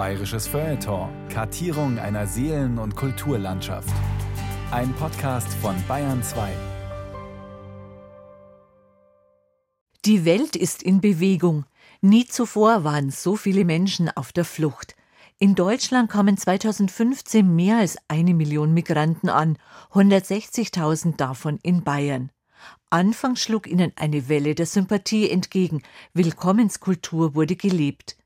Bayerisches Feuilleton. Kartierung einer Seelen- und Kulturlandschaft. Ein Podcast von Bayern 2. Die Welt ist in Bewegung. Nie zuvor waren so viele Menschen auf der Flucht. In Deutschland kamen 2015 mehr als eine Million Migranten an, 160.000 davon in Bayern. Anfangs schlug ihnen eine Welle der Sympathie entgegen, Willkommenskultur wurde gelebt.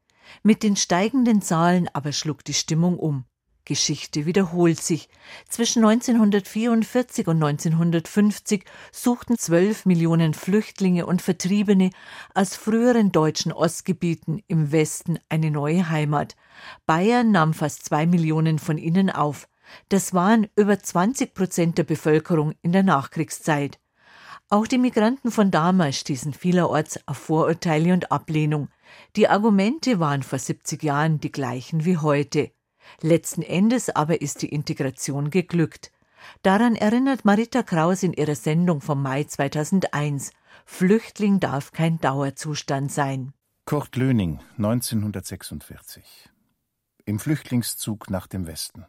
Mit den steigenden Zahlen aber schlug die Stimmung um. Geschichte wiederholt sich. Zwischen 1944 und 1950 suchten zwölf Millionen Flüchtlinge und Vertriebene aus früheren deutschen Ostgebieten im Westen eine neue Heimat. Bayern nahm fast zwei Millionen von ihnen auf. Das waren über 20 Prozent der Bevölkerung in der Nachkriegszeit. Auch die Migranten von damals stießen vielerorts auf Vorurteile und Ablehnung. Die Argumente waren vor 70 Jahren die gleichen wie heute. Letzten Endes aber ist die Integration geglückt. Daran erinnert Marita Kraus in ihrer Sendung vom Mai 2001. Flüchtling darf kein Dauerzustand sein. Kurt Löning, 1946. Im Flüchtlingszug nach dem Westen.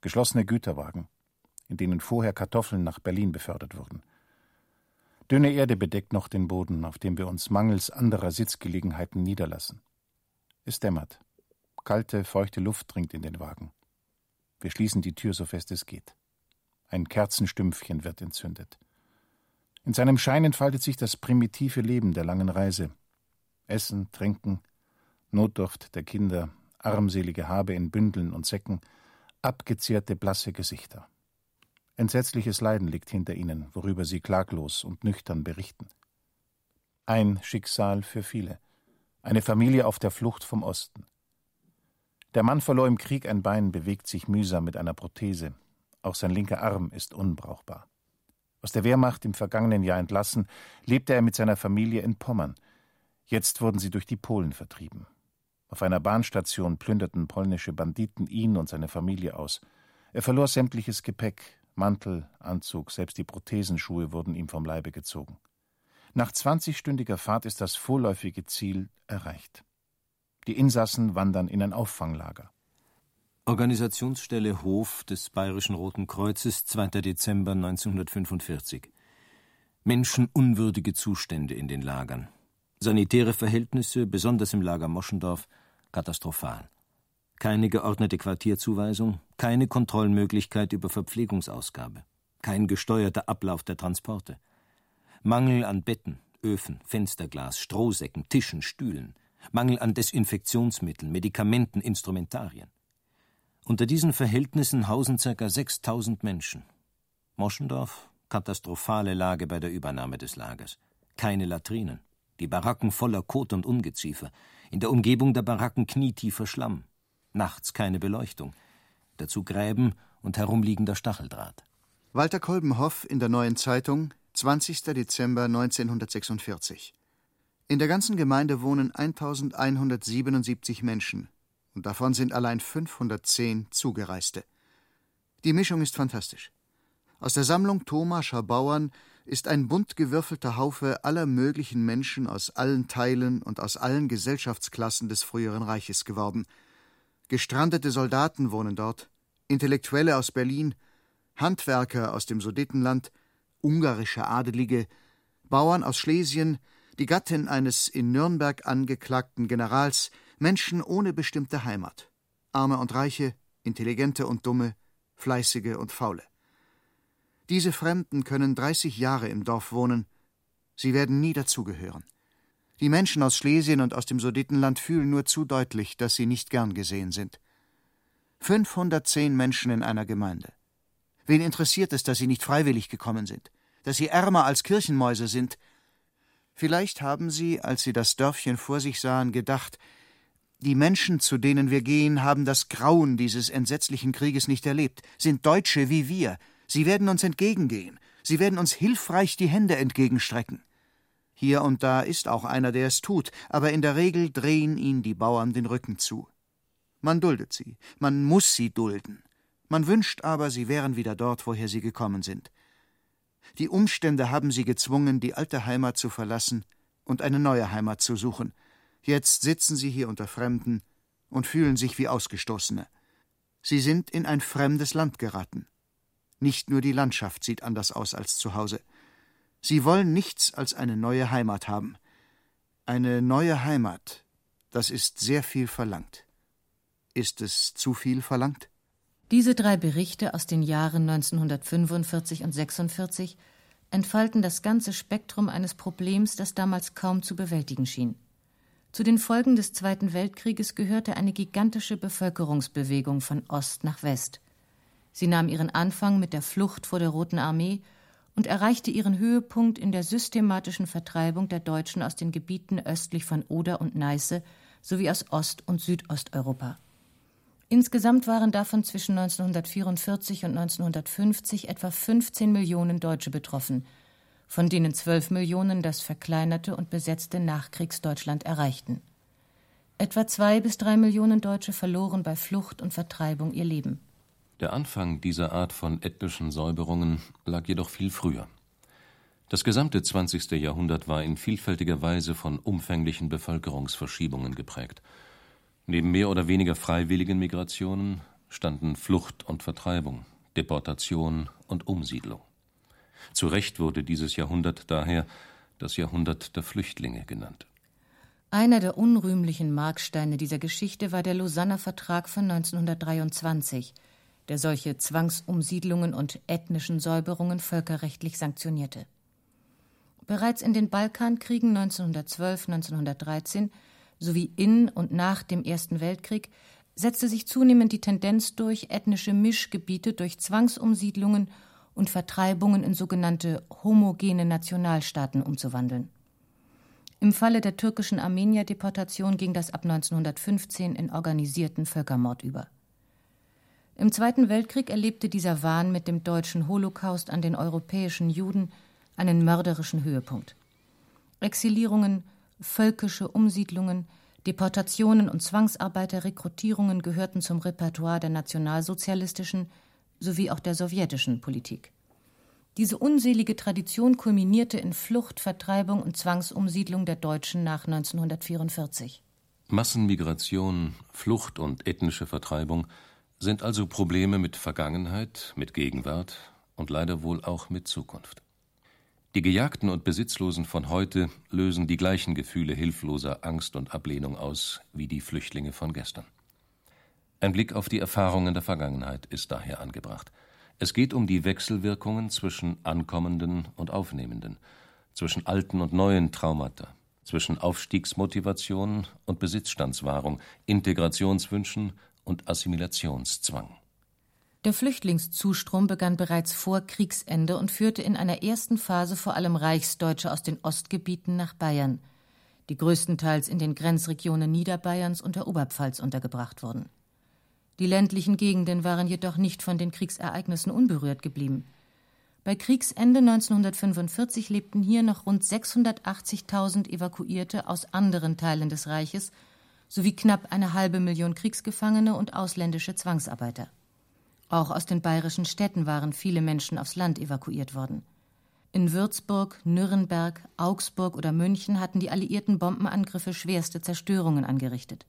Geschlossene Güterwagen, in denen vorher Kartoffeln nach Berlin befördert wurden. Dünne Erde bedeckt noch den Boden, auf dem wir uns mangels anderer Sitzgelegenheiten niederlassen. Es dämmert. Kalte, feuchte Luft dringt in den Wagen. Wir schließen die Tür so fest es geht. Ein Kerzenstümpfchen wird entzündet. In seinem Schein entfaltet sich das primitive Leben der langen Reise. Essen, Trinken, Notdurft der Kinder, armselige Habe in Bündeln und Säcken, abgezehrte, blasse Gesichter. Entsetzliches Leiden liegt hinter ihnen, worüber sie klaglos und nüchtern berichten. Ein Schicksal für viele. Eine Familie auf der Flucht vom Osten. Der Mann verlor im Krieg ein Bein, bewegt sich mühsam mit einer Prothese. Auch sein linker Arm ist unbrauchbar. Aus der Wehrmacht im vergangenen Jahr entlassen, lebte er mit seiner Familie in Pommern. Jetzt wurden sie durch die Polen vertrieben. Auf einer Bahnstation plünderten polnische Banditen ihn und seine Familie aus. Er verlor sämtliches Gepäck, Mantel, Anzug, selbst die Prothesenschuhe wurden ihm vom Leibe gezogen. Nach zwanzigstündiger Fahrt ist das vorläufige Ziel erreicht. Die Insassen wandern in ein Auffanglager. Organisationsstelle Hof des Bayerischen Roten Kreuzes, 2. Dezember 1945. Menschenunwürdige Zustände in den Lagern. Sanitäre Verhältnisse, besonders im Lager Moschendorf, katastrophal. Keine geordnete Quartierzuweisung, keine Kontrollmöglichkeit über Verpflegungsausgabe, kein gesteuerter Ablauf der Transporte. Mangel an Betten, Öfen, Fensterglas, Strohsäcken, Tischen, Stühlen. Mangel an Desinfektionsmitteln, Medikamenten, Instrumentarien. Unter diesen Verhältnissen hausen ca. 6000 Menschen. Moschendorf, katastrophale Lage bei der Übernahme des Lagers. Keine Latrinen. Die Baracken voller Kot und Ungeziefer. In der Umgebung der Baracken knietiefer Schlamm. Nachts keine Beleuchtung. Dazu Gräben und herumliegender Stacheldraht. Walter Kolbenhoff in der Neuen Zeitung, 20. Dezember 1946. In der ganzen Gemeinde wohnen 1177 Menschen und davon sind allein 510 Zugereiste. Die Mischung ist fantastisch. Aus der Sammlung Thomascher Bauern ist ein bunt gewürfelter Haufe aller möglichen Menschen aus allen Teilen und aus allen Gesellschaftsklassen des früheren Reiches geworden. Gestrandete Soldaten wohnen dort, Intellektuelle aus Berlin, Handwerker aus dem Sudetenland, ungarische Adelige, Bauern aus Schlesien, die Gattin eines in Nürnberg angeklagten Generals, Menschen ohne bestimmte Heimat, Arme und Reiche, Intelligente und Dumme, Fleißige und Faule. Diese Fremden können 30 Jahre im Dorf wohnen, sie werden nie dazugehören. Die Menschen aus Schlesien und aus dem Sudetenland fühlen nur zu deutlich, dass sie nicht gern gesehen sind. 510 Menschen in einer Gemeinde. Wen interessiert es, dass sie nicht freiwillig gekommen sind, dass sie ärmer als Kirchenmäuse sind, Vielleicht haben sie, als sie das Dörfchen vor sich sahen, gedacht, die Menschen, zu denen wir gehen, haben das Grauen dieses entsetzlichen Krieges nicht erlebt, sind Deutsche wie wir, sie werden uns entgegengehen, sie werden uns hilfreich die Hände entgegenstrecken. Hier und da ist auch einer, der es tut, aber in der Regel drehen ihnen die Bauern den Rücken zu. Man duldet sie, man muss sie dulden. Man wünscht aber, sie wären wieder dort, woher sie gekommen sind. Die Umstände haben sie gezwungen, die alte Heimat zu verlassen und eine neue Heimat zu suchen. Jetzt sitzen sie hier unter Fremden und fühlen sich wie Ausgestoßene. Sie sind in ein fremdes Land geraten. Nicht nur die Landschaft sieht anders aus als zu Hause. Sie wollen nichts als eine neue Heimat haben. Eine neue Heimat, das ist sehr viel verlangt. Ist es zu viel verlangt? Diese drei Berichte aus den Jahren 1945 und 46 entfalten das ganze Spektrum eines Problems, das damals kaum zu bewältigen schien. Zu den Folgen des Zweiten Weltkrieges gehörte eine gigantische Bevölkerungsbewegung von Ost nach West. Sie nahm ihren Anfang mit der Flucht vor der Roten Armee und erreichte ihren Höhepunkt in der systematischen Vertreibung der Deutschen aus den Gebieten östlich von Oder und Neiße sowie aus Ost- und Südosteuropa. Insgesamt waren davon zwischen 1944 und 1950 etwa 15 Millionen Deutsche betroffen, von denen 12 Millionen das verkleinerte und besetzte Nachkriegsdeutschland erreichten. Etwa zwei bis drei Millionen Deutsche verloren bei Flucht und Vertreibung ihr Leben. Der Anfang dieser Art von ethnischen Säuberungen lag jedoch viel früher. Das gesamte 20. Jahrhundert war in vielfältiger Weise von umfänglichen Bevölkerungsverschiebungen geprägt. Neben mehr oder weniger freiwilligen Migrationen standen Flucht und Vertreibung, Deportation und Umsiedlung. Zu Recht wurde dieses Jahrhundert daher das Jahrhundert der Flüchtlinge genannt. Einer der unrühmlichen Marksteine dieser Geschichte war der Lausanner Vertrag von 1923, der solche Zwangsumsiedlungen und ethnischen Säuberungen völkerrechtlich sanktionierte. Bereits in den Balkankriegen 1912, 1913 sowie in und nach dem Ersten Weltkrieg setzte sich zunehmend die Tendenz durch, ethnische Mischgebiete durch Zwangsumsiedlungen und Vertreibungen in sogenannte homogene Nationalstaaten umzuwandeln. Im Falle der türkischen Armenier-Deportation ging das ab 1915 in organisierten Völkermord über. Im Zweiten Weltkrieg erlebte dieser Wahn mit dem deutschen Holocaust an den europäischen Juden einen mörderischen Höhepunkt. Exilierungen, völkische Umsiedlungen, Deportationen und Zwangsarbeiterrekrutierungen gehörten zum Repertoire der nationalsozialistischen sowie auch der sowjetischen Politik. Diese unselige Tradition kulminierte in Flucht, Vertreibung und Zwangsumsiedlung der Deutschen nach 1944. Massenmigration, Flucht und ethnische Vertreibung sind also Probleme mit Vergangenheit, mit Gegenwart und leider wohl auch mit Zukunft. Die Gejagten und Besitzlosen von heute lösen die gleichen Gefühle hilfloser Angst und Ablehnung aus wie die Flüchtlinge von gestern. Ein Blick auf die Erfahrungen der Vergangenheit ist daher angebracht. Es geht um die Wechselwirkungen zwischen Ankommenden und Aufnehmenden, zwischen alten und neuen Traumata, zwischen Aufstiegsmotivation und Besitzstandswahrung, Integrationswünschen und Assimilationszwang. Der Flüchtlingszustrom begann bereits vor Kriegsende und führte in einer ersten Phase vor allem Reichsdeutsche aus den Ostgebieten nach Bayern, die größtenteils in den Grenzregionen Niederbayerns und der Oberpfalz untergebracht wurden. Die ländlichen Gegenden waren jedoch nicht von den Kriegsereignissen unberührt geblieben. Bei Kriegsende 1945 lebten hier noch rund 680.000 Evakuierte aus anderen Teilen des Reiches sowie knapp eine halbe Million Kriegsgefangene und ausländische Zwangsarbeiter. Auch aus den bayerischen Städten waren viele Menschen aufs Land evakuiert worden. In Würzburg, Nürnberg, Augsburg oder München hatten die alliierten Bombenangriffe schwerste Zerstörungen angerichtet.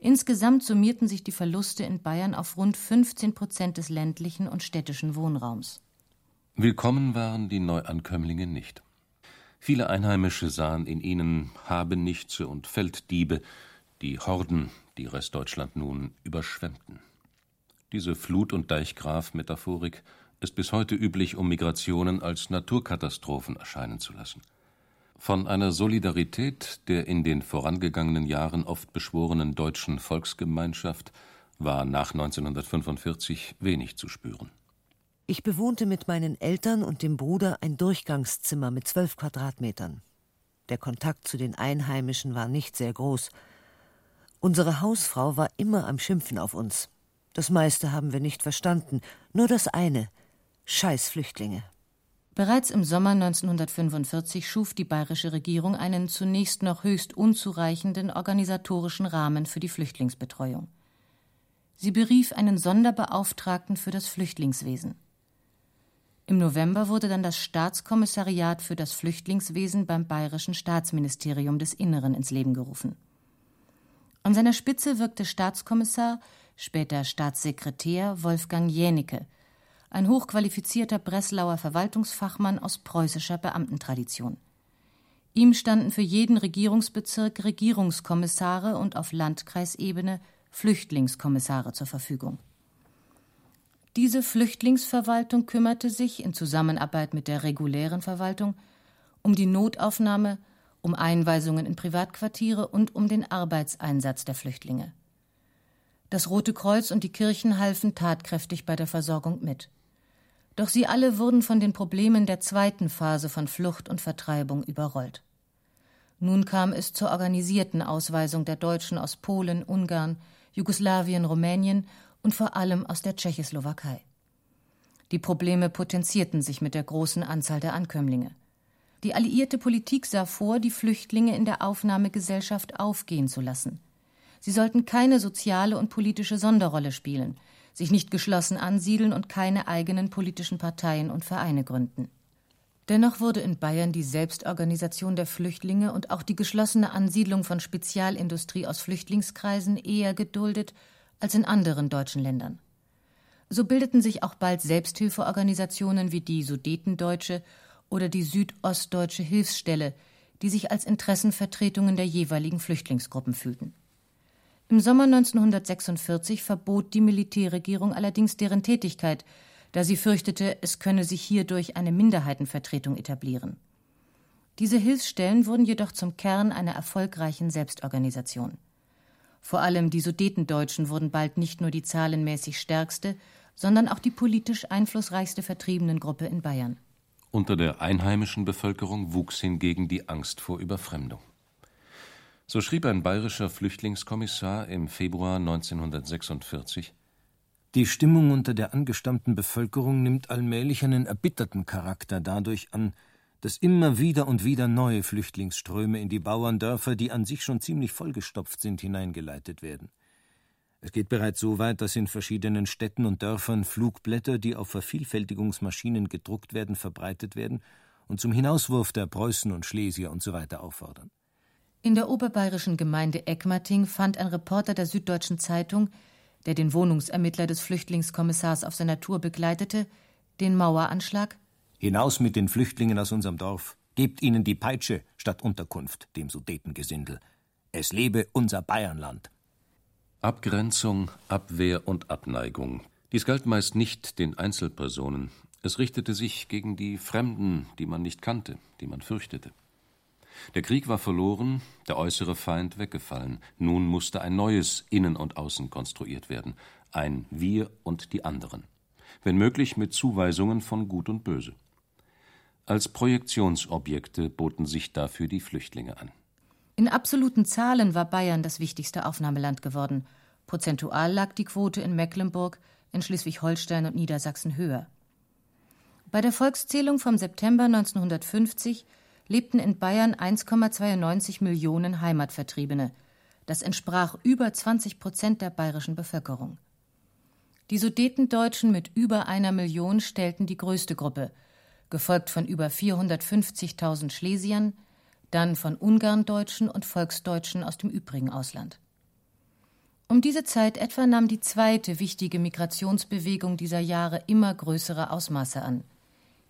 Insgesamt summierten sich die Verluste in Bayern auf rund 15 Prozent des ländlichen und städtischen Wohnraums. Willkommen waren die Neuankömmlinge nicht. Viele Einheimische sahen in ihnen Habenichtse und Felddiebe, die Horden, die Restdeutschland nun überschwemmten. Diese Flut- und Deichgraf-Metaphorik ist bis heute üblich, um Migrationen als Naturkatastrophen erscheinen zu lassen. Von einer Solidarität der in den vorangegangenen Jahren oft beschworenen deutschen Volksgemeinschaft war nach 1945 wenig zu spüren. Ich bewohnte mit meinen Eltern und dem Bruder ein Durchgangszimmer mit zwölf Quadratmetern. Der Kontakt zu den Einheimischen war nicht sehr groß. Unsere Hausfrau war immer am Schimpfen auf uns. Das meiste haben wir nicht verstanden, nur das eine Scheißflüchtlinge. Bereits im Sommer 1945 schuf die bayerische Regierung einen zunächst noch höchst unzureichenden organisatorischen Rahmen für die Flüchtlingsbetreuung. Sie berief einen Sonderbeauftragten für das Flüchtlingswesen. Im November wurde dann das Staatskommissariat für das Flüchtlingswesen beim Bayerischen Staatsministerium des Inneren ins Leben gerufen. An seiner Spitze wirkte Staatskommissar, später Staatssekretär Wolfgang Jänicke, ein hochqualifizierter Breslauer Verwaltungsfachmann aus preußischer Beamtentradition. Ihm standen für jeden Regierungsbezirk Regierungskommissare und auf Landkreisebene Flüchtlingskommissare zur Verfügung. Diese Flüchtlingsverwaltung kümmerte sich in Zusammenarbeit mit der regulären Verwaltung um die Notaufnahme, um Einweisungen in Privatquartiere und um den Arbeitseinsatz der Flüchtlinge. Das Rote Kreuz und die Kirchen halfen tatkräftig bei der Versorgung mit. Doch sie alle wurden von den Problemen der zweiten Phase von Flucht und Vertreibung überrollt. Nun kam es zur organisierten Ausweisung der Deutschen aus Polen, Ungarn, Jugoslawien, Rumänien und vor allem aus der Tschechoslowakei. Die Probleme potenzierten sich mit der großen Anzahl der Ankömmlinge. Die alliierte Politik sah vor, die Flüchtlinge in der Aufnahmegesellschaft aufgehen zu lassen. Sie sollten keine soziale und politische Sonderrolle spielen, sich nicht geschlossen ansiedeln und keine eigenen politischen Parteien und Vereine gründen. Dennoch wurde in Bayern die Selbstorganisation der Flüchtlinge und auch die geschlossene Ansiedlung von Spezialindustrie aus Flüchtlingskreisen eher geduldet als in anderen deutschen Ländern. So bildeten sich auch bald Selbsthilfeorganisationen wie die Sudetendeutsche oder die Südostdeutsche Hilfsstelle, die sich als Interessenvertretungen der jeweiligen Flüchtlingsgruppen fühlten. Im Sommer 1946 verbot die Militärregierung allerdings deren Tätigkeit, da sie fürchtete, es könne sich hierdurch eine Minderheitenvertretung etablieren. Diese Hilfsstellen wurden jedoch zum Kern einer erfolgreichen Selbstorganisation. Vor allem die Sudetendeutschen wurden bald nicht nur die zahlenmäßig stärkste, sondern auch die politisch einflussreichste Vertriebenengruppe in Bayern. Unter der einheimischen Bevölkerung wuchs hingegen die Angst vor Überfremdung. So schrieb ein bayerischer Flüchtlingskommissar im Februar 1946 Die Stimmung unter der angestammten Bevölkerung nimmt allmählich einen erbitterten Charakter dadurch an, dass immer wieder und wieder neue Flüchtlingsströme in die Bauerndörfer, die an sich schon ziemlich vollgestopft sind, hineingeleitet werden. Es geht bereits so weit, dass in verschiedenen Städten und Dörfern Flugblätter, die auf Vervielfältigungsmaschinen gedruckt werden, verbreitet werden und zum Hinauswurf der Preußen und Schlesier usw. So auffordern. In der oberbayerischen Gemeinde Eckmating fand ein Reporter der Süddeutschen Zeitung, der den Wohnungsermittler des Flüchtlingskommissars auf seiner Tour begleitete, den Maueranschlag Hinaus mit den Flüchtlingen aus unserem Dorf. Gebt ihnen die Peitsche statt Unterkunft, dem Sudetengesindel. Es lebe unser Bayernland. Abgrenzung, Abwehr und Abneigung. Dies galt meist nicht den Einzelpersonen. Es richtete sich gegen die Fremden, die man nicht kannte, die man fürchtete. Der Krieg war verloren, der äußere Feind weggefallen. Nun musste ein neues Innen und Außen konstruiert werden. Ein Wir und die anderen. Wenn möglich mit Zuweisungen von Gut und Böse. Als Projektionsobjekte boten sich dafür die Flüchtlinge an. In absoluten Zahlen war Bayern das wichtigste Aufnahmeland geworden. Prozentual lag die Quote in Mecklenburg, in Schleswig-Holstein und Niedersachsen höher. Bei der Volkszählung vom September 1950 lebten in Bayern 1,92 Millionen Heimatvertriebene. Das entsprach über 20 Prozent der bayerischen Bevölkerung. Die Sudetendeutschen mit über einer Million stellten die größte Gruppe, gefolgt von über 450.000 Schlesiern, dann von Ungarndeutschen und Volksdeutschen aus dem übrigen Ausland. Um diese Zeit etwa nahm die zweite wichtige Migrationsbewegung dieser Jahre immer größere Ausmaße an,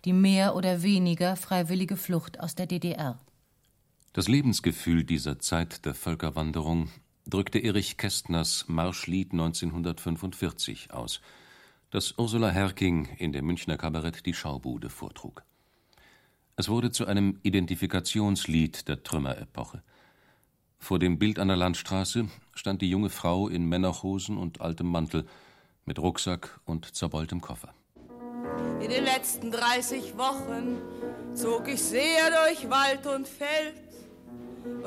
die mehr oder weniger freiwillige Flucht aus der DDR. Das Lebensgefühl dieser Zeit der Völkerwanderung drückte Erich Kästners Marschlied 1945 aus, das Ursula Herking in dem Münchner Kabarett Die Schaubude vortrug. Es wurde zu einem Identifikationslied der Trümmerepoche. Vor dem Bild an der Landstraße stand die junge Frau in Männerhosen und altem Mantel, mit Rucksack und zerbeultem Koffer. In den letzten 30 Wochen zog ich sehr durch Wald und Feld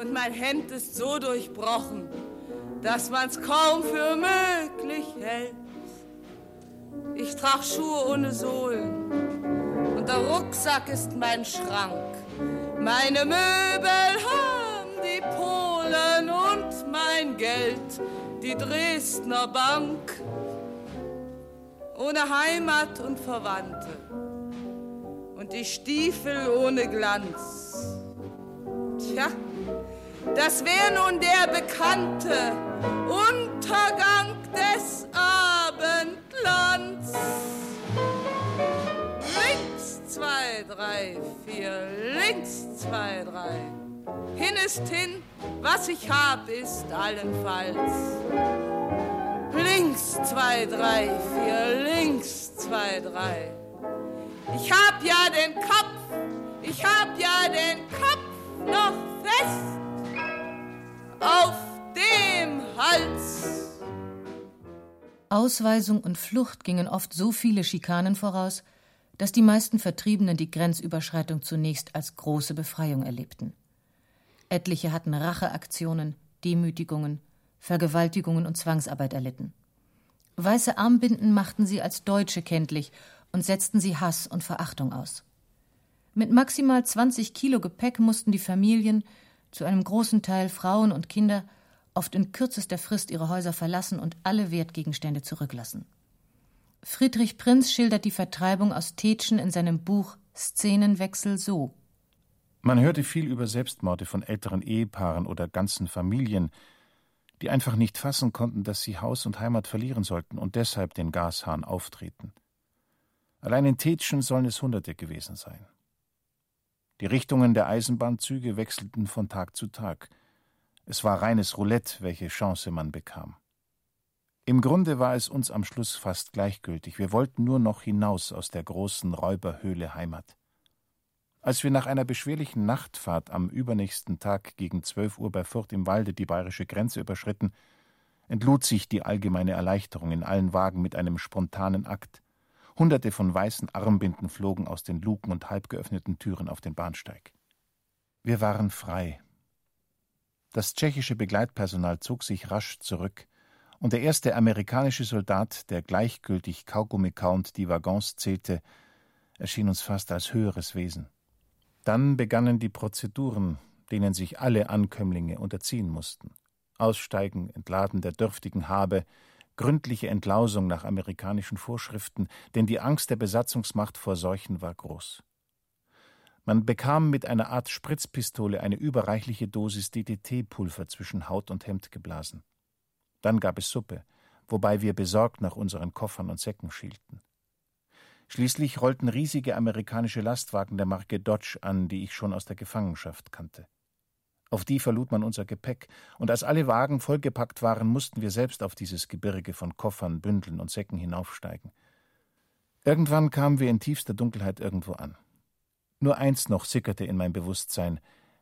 und mein Hemd ist so durchbrochen, dass man's kaum für möglich hält. Ich trag Schuhe ohne Sohlen der Rucksack ist mein Schrank. Meine Möbel haben die Polen und mein Geld die Dresdner Bank. Ohne Heimat und Verwandte und die Stiefel ohne Glanz. Tja, Das wäre nun der bekannte Untergang des Abendlands. Zwei, drei, vier, links zwei, drei. Hin ist hin, was ich hab, ist allenfalls. Links zwei, drei, vier, links zwei, drei. Ich hab ja den Kopf, ich hab ja den Kopf noch fest auf dem Hals. Ausweisung und Flucht gingen oft so viele Schikanen voraus, dass die meisten Vertriebenen die Grenzüberschreitung zunächst als große Befreiung erlebten. Etliche hatten Racheaktionen, Demütigungen, Vergewaltigungen und Zwangsarbeit erlitten. Weiße Armbinden machten sie als Deutsche kenntlich und setzten sie Hass und Verachtung aus. Mit maximal 20 Kilo Gepäck mussten die Familien, zu einem großen Teil Frauen und Kinder, oft in kürzester Frist ihre Häuser verlassen und alle Wertgegenstände zurücklassen. Friedrich Prinz schildert die Vertreibung aus Tetschen in seinem Buch Szenenwechsel so. Man hörte viel über Selbstmorde von älteren Ehepaaren oder ganzen Familien, die einfach nicht fassen konnten, dass sie Haus und Heimat verlieren sollten und deshalb den Gashahn auftreten. Allein in Tetschen sollen es Hunderte gewesen sein. Die Richtungen der Eisenbahnzüge wechselten von Tag zu Tag. Es war reines Roulette, welche Chance man bekam. Im Grunde war es uns am Schluss fast gleichgültig. Wir wollten nur noch hinaus aus der großen Räuberhöhle Heimat. Als wir nach einer beschwerlichen Nachtfahrt am übernächsten Tag gegen zwölf Uhr bei Fürth im Walde die bayerische Grenze überschritten, entlud sich die allgemeine Erleichterung in allen Wagen mit einem spontanen Akt. Hunderte von weißen Armbinden flogen aus den Luken und halb geöffneten Türen auf den Bahnsteig. Wir waren frei. Das tschechische Begleitpersonal zog sich rasch zurück, und der erste amerikanische Soldat, der gleichgültig Kaugummi kauend die Waggons zählte, erschien uns fast als höheres Wesen. Dann begannen die Prozeduren, denen sich alle Ankömmlinge unterziehen mussten. Aussteigen, Entladen der dürftigen Habe, gründliche Entlausung nach amerikanischen Vorschriften, denn die Angst der Besatzungsmacht vor Seuchen war groß. Man bekam mit einer Art Spritzpistole eine überreichliche Dosis DDT-Pulver zwischen Haut und Hemd geblasen. Dann gab es Suppe, wobei wir besorgt nach unseren Koffern und Säcken schielten. Schließlich rollten riesige amerikanische Lastwagen der Marke Dodge an, die ich schon aus der Gefangenschaft kannte. Auf die verlud man unser Gepäck, und als alle Wagen vollgepackt waren, mussten wir selbst auf dieses Gebirge von Koffern, Bündeln und Säcken hinaufsteigen. Irgendwann kamen wir in tiefster Dunkelheit irgendwo an. Nur eins noch sickerte in mein Bewusstsein.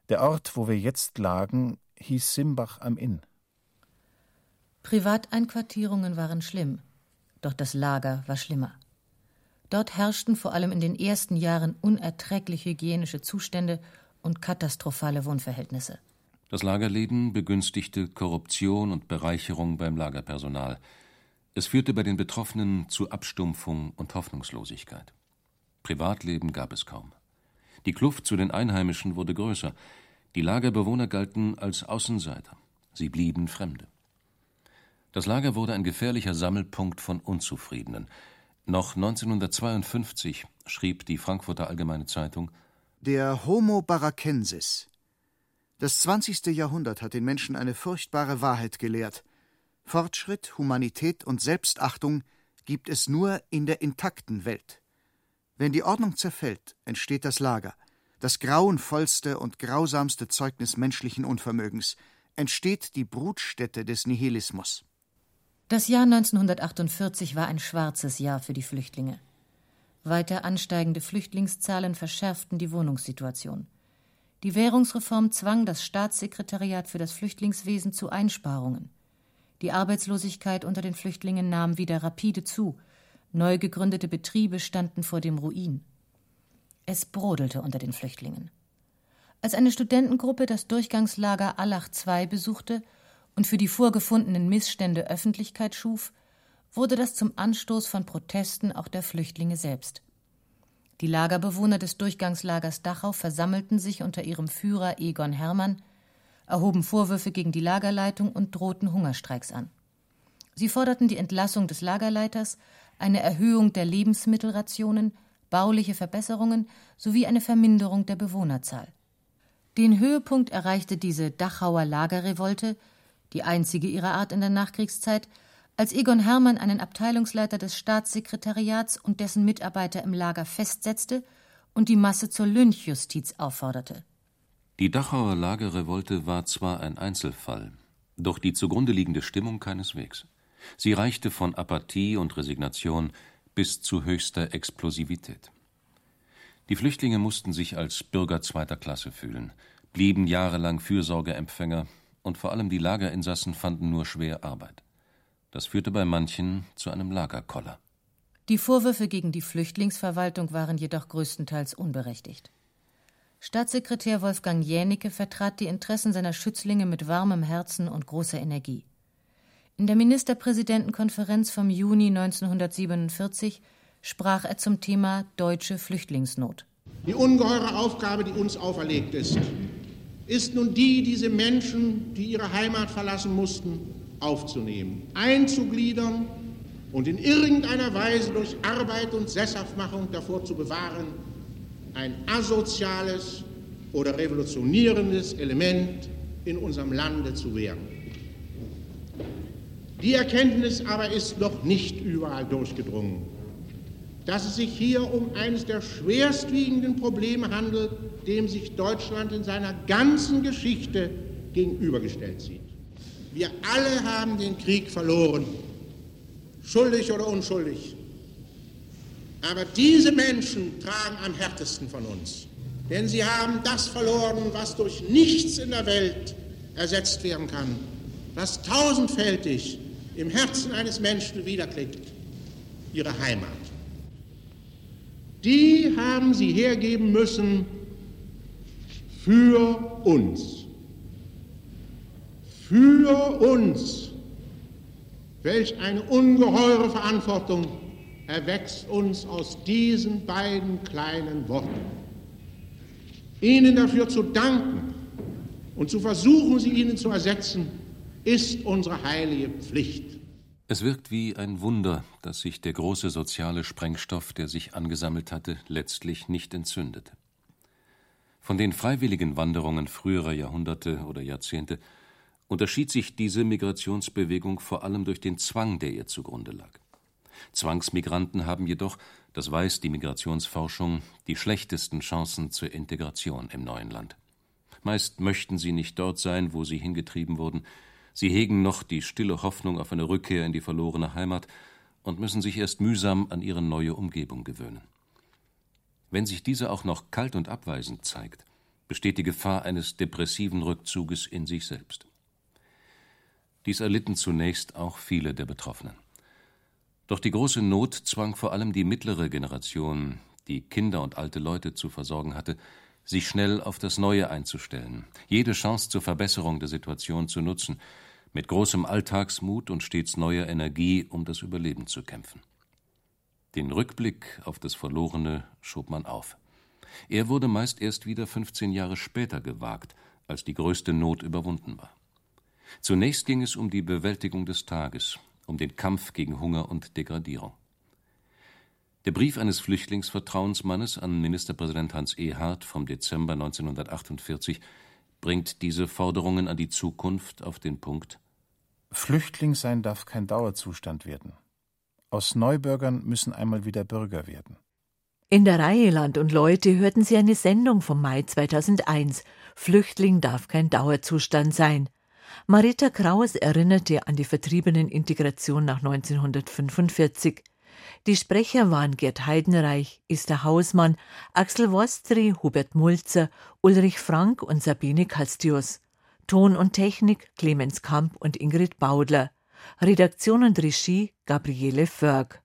Der Ort, wo wir jetzt lagen, hieß Simbach am Inn. Privateinquartierungen waren schlimm, doch das Lager war schlimmer. Dort herrschten vor allem in den ersten Jahren unerträgliche hygienische Zustände und katastrophale Wohnverhältnisse. Das Lagerleben begünstigte Korruption und Bereicherung beim Lagerpersonal. Es führte bei den Betroffenen zu Abstumpfung und Hoffnungslosigkeit. Privatleben gab es kaum. Die Kluft zu den Einheimischen wurde größer. Die Lagerbewohner galten als Außenseiter. Sie blieben Fremde. Das Lager wurde ein gefährlicher Sammelpunkt von Unzufriedenen. Noch 1952 schrieb die Frankfurter Allgemeine Zeitung der Homo Barracensis. Das 20. Jahrhundert hat den Menschen eine furchtbare Wahrheit gelehrt. Fortschritt, Humanität und Selbstachtung gibt es nur in der intakten Welt. Wenn die Ordnung zerfällt, entsteht das Lager, das grauenvollste und grausamste Zeugnis menschlichen Unvermögens, entsteht die Brutstätte des Nihilismus. Das Jahr 1948 war ein schwarzes Jahr für die Flüchtlinge. Weiter ansteigende Flüchtlingszahlen verschärften die Wohnungssituation. Die Währungsreform zwang das Staatssekretariat für das Flüchtlingswesen zu Einsparungen. Die Arbeitslosigkeit unter den Flüchtlingen nahm wieder rapide zu. Neu gegründete Betriebe standen vor dem Ruin. Es brodelte unter den Flüchtlingen. Als eine Studentengruppe das Durchgangslager Allach II besuchte und für die vorgefundenen Missstände Öffentlichkeit schuf, wurde das zum Anstoß von Protesten auch der Flüchtlinge selbst. Die Lagerbewohner des Durchgangslagers Dachau versammelten sich unter ihrem Führer Egon Hermann, erhoben Vorwürfe gegen die Lagerleitung und drohten Hungerstreiks an. Sie forderten die Entlassung des Lagerleiters, eine Erhöhung der Lebensmittelrationen, bauliche Verbesserungen sowie eine Verminderung der Bewohnerzahl. Den Höhepunkt erreichte diese Dachauer Lagerrevolte, die einzige ihrer Art in der Nachkriegszeit, als Egon Hermann einen Abteilungsleiter des Staatssekretariats und dessen Mitarbeiter im Lager festsetzte und die Masse zur Lynchjustiz aufforderte. Die Dachauer Lagerrevolte war zwar ein Einzelfall, doch die zugrunde liegende Stimmung keineswegs. Sie reichte von Apathie und Resignation bis zu höchster Explosivität. Die Flüchtlinge mussten sich als Bürger zweiter Klasse fühlen, blieben jahrelang Fürsorgeempfänger und vor allem die Lagerinsassen fanden nur schwer Arbeit. Das führte bei manchen zu einem Lagerkoller. Die Vorwürfe gegen die Flüchtlingsverwaltung waren jedoch größtenteils unberechtigt. Staatssekretär Wolfgang Jänicke vertrat die Interessen seiner Schützlinge mit warmem Herzen und großer Energie. In der Ministerpräsidentenkonferenz vom Juni 1947 sprach er zum Thema deutsche Flüchtlingsnot. Die ungeheure Aufgabe, die uns auferlegt ist, ist nun die, diese Menschen, die ihre Heimat verlassen mussten, aufzunehmen, einzugliedern und in irgendeiner Weise durch Arbeit und Sesshaftmachung davor zu bewahren, ein asoziales oder revolutionierendes Element in unserem Lande zu werden. Die Erkenntnis aber ist noch nicht überall durchgedrungen, dass es sich hier um eines der schwerstwiegenden Probleme handelt, dem sich Deutschland in seiner ganzen Geschichte gegenübergestellt sieht. Wir alle haben den Krieg verloren, schuldig oder unschuldig. Aber diese Menschen tragen am härtesten von uns, denn sie haben das verloren, was durch nichts in der Welt ersetzt werden kann, was tausendfältig im Herzen eines Menschen wiederklingt, ihre Heimat. Die haben sie hergeben müssen für uns. Für uns. Welch eine ungeheure Verantwortung erwächst uns aus diesen beiden kleinen Worten. Ihnen dafür zu danken und zu versuchen, sie ihnen zu ersetzen, ist unsere heilige Pflicht. Es wirkt wie ein Wunder, dass sich der große soziale Sprengstoff, der sich angesammelt hatte, letztlich nicht entzündete. Von den freiwilligen Wanderungen früherer Jahrhunderte oder Jahrzehnte unterschied sich diese Migrationsbewegung vor allem durch den Zwang, der ihr zugrunde lag. Zwangsmigranten haben jedoch, das weiß die Migrationsforschung, die schlechtesten Chancen zur Integration im neuen Land. Meist möchten sie nicht dort sein, wo sie hingetrieben wurden, Sie hegen noch die stille Hoffnung auf eine Rückkehr in die verlorene Heimat und müssen sich erst mühsam an ihre neue Umgebung gewöhnen. Wenn sich diese auch noch kalt und abweisend zeigt, besteht die Gefahr eines depressiven Rückzuges in sich selbst. Dies erlitten zunächst auch viele der Betroffenen. Doch die große Not zwang vor allem die mittlere Generation, die Kinder und alte Leute zu versorgen hatte, sich schnell auf das Neue einzustellen, jede Chance zur Verbesserung der Situation zu nutzen, mit großem Alltagsmut und stets neuer Energie, um das Überleben zu kämpfen. Den Rückblick auf das Verlorene schob man auf. Er wurde meist erst wieder 15 Jahre später gewagt, als die größte Not überwunden war. Zunächst ging es um die Bewältigung des Tages, um den Kampf gegen Hunger und Degradierung. Der Brief eines Flüchtlingsvertrauensmannes an Ministerpräsident Hans Ehard vom Dezember 1948 bringt diese Forderungen an die Zukunft auf den Punkt, Flüchtling sein darf kein Dauerzustand werden. Aus Neubürgern müssen einmal wieder Bürger werden. In der Reihe Land und Leute hörten Sie eine Sendung vom Mai 2001. Flüchtling darf kein Dauerzustand sein. Marita Kraus erinnerte an die Vertriebenenintegration nach 1945. Die Sprecher waren Gerd Heidenreich, Esther Hausmann, Axel Wostri, Hubert Mulzer, Ulrich Frank und Sabine Kastius. Ton und Technik Clemens Kamp und Ingrid Baudler. Redaktion und Regie Gabriele Förg.